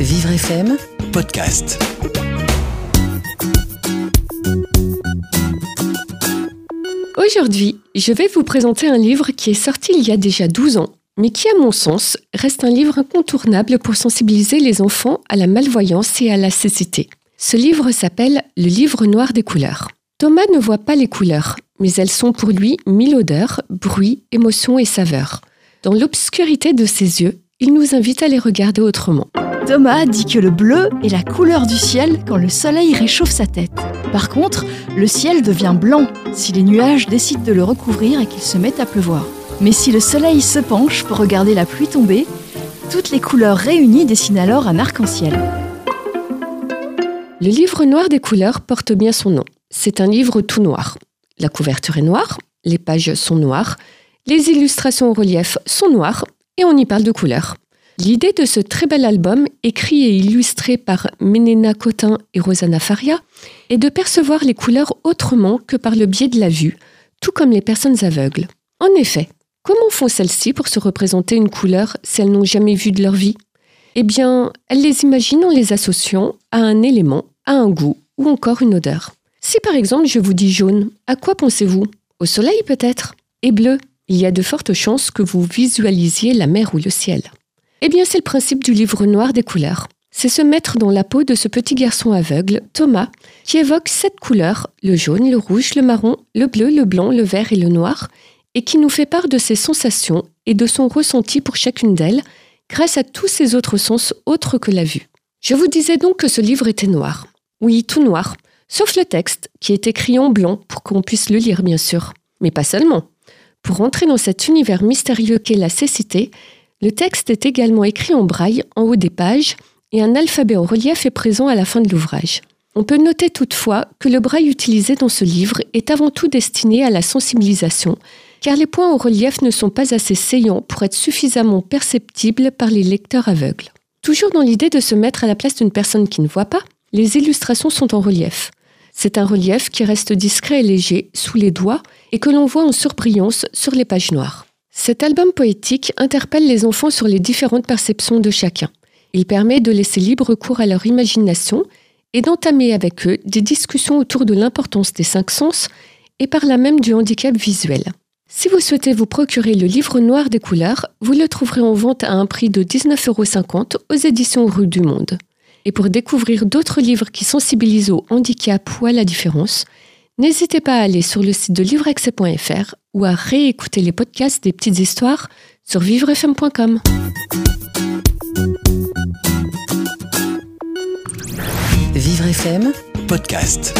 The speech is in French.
Vivre FM podcast. Aujourd'hui, je vais vous présenter un livre qui est sorti il y a déjà 12 ans, mais qui, à mon sens, reste un livre incontournable pour sensibiliser les enfants à la malvoyance et à la cécité. Ce livre s'appelle Le livre noir des couleurs. Thomas ne voit pas les couleurs, mais elles sont pour lui mille odeurs, bruits, émotions et saveurs. Dans l'obscurité de ses yeux, il nous invite à les regarder autrement. Thomas dit que le bleu est la couleur du ciel quand le soleil réchauffe sa tête. Par contre, le ciel devient blanc si les nuages décident de le recouvrir et qu'il se met à pleuvoir. Mais si le soleil se penche pour regarder la pluie tomber, toutes les couleurs réunies dessinent alors un arc-en-ciel. Le livre noir des couleurs porte bien son nom. C'est un livre tout noir. La couverture est noire, les pages sont noires, les illustrations au relief sont noires et on y parle de couleurs. L'idée de ce très bel album, écrit et illustré par Menena Cotin et Rosanna Faria, est de percevoir les couleurs autrement que par le biais de la vue, tout comme les personnes aveugles. En effet, comment font celles-ci pour se représenter une couleur si elles n'ont jamais vu de leur vie? Eh bien, elles les imaginent en les associant à un élément, à un goût ou encore une odeur. Si par exemple je vous dis jaune, à quoi pensez-vous? Au soleil peut-être? Et bleu Il y a de fortes chances que vous visualisiez la mer ou le ciel. Eh bien, c'est le principe du livre noir des couleurs. C'est se mettre dans la peau de ce petit garçon aveugle, Thomas, qui évoque sept couleurs, le jaune, le rouge, le marron, le bleu, le blanc, le vert et le noir, et qui nous fait part de ses sensations et de son ressenti pour chacune d'elles, grâce à tous ses autres sens autres que la vue. Je vous disais donc que ce livre était noir. Oui, tout noir, sauf le texte, qui est écrit en blanc pour qu'on puisse le lire, bien sûr. Mais pas seulement. Pour entrer dans cet univers mystérieux qu'est la cécité, le texte est également écrit en braille en haut des pages et un alphabet en relief est présent à la fin de l'ouvrage. On peut noter toutefois que le braille utilisé dans ce livre est avant tout destiné à la sensibilisation, car les points en relief ne sont pas assez saillants pour être suffisamment perceptibles par les lecteurs aveugles. Toujours dans l'idée de se mettre à la place d'une personne qui ne voit pas, les illustrations sont en relief. C'est un relief qui reste discret et léger sous les doigts et que l'on voit en surbrillance sur les pages noires. Cet album poétique interpelle les enfants sur les différentes perceptions de chacun. Il permet de laisser libre cours à leur imagination et d'entamer avec eux des discussions autour de l'importance des cinq sens et par là même du handicap visuel. Si vous souhaitez vous procurer le livre noir des couleurs, vous le trouverez en vente à un prix de 19,50 euros aux éditions Rue du Monde. Et pour découvrir d'autres livres qui sensibilisent au handicap ou à la différence, N'hésitez pas à aller sur le site de livreaccès.fr ou à réécouter les podcasts des petites histoires sur vivrefm.com. Vivre FM Podcast.